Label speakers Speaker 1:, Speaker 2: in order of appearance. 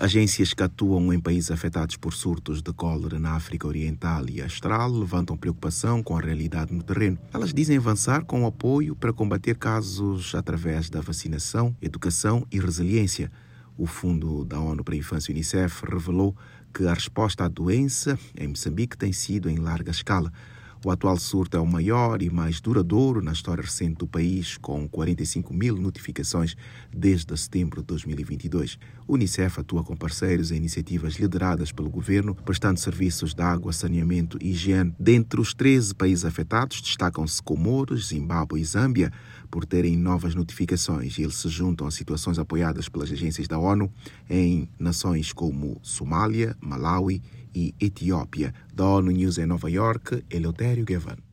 Speaker 1: Agências que atuam em países afetados por surtos de cólera na África Oriental e Austral levantam preocupação com a realidade no terreno. Elas dizem avançar com apoio para combater casos através da vacinação, educação e resiliência. O Fundo da ONU para a Infância, UNICEF, revelou que a resposta à doença em Moçambique tem sido em larga escala. O atual surto é o maior e mais duradouro na história recente do país, com 45 mil notificações desde setembro de 2022. O Unicef atua com parceiros em iniciativas lideradas pelo governo, prestando serviços de água, saneamento e higiene. Dentre os 13 países afetados, destacam-se Comoros, Zimbábue e Zâmbia, por terem novas notificações. Eles se juntam a situações apoiadas pelas agências da ONU em nações como Somália, Malawi e Etiópia. Da ONU News em Nova York, Eleutério Gavan.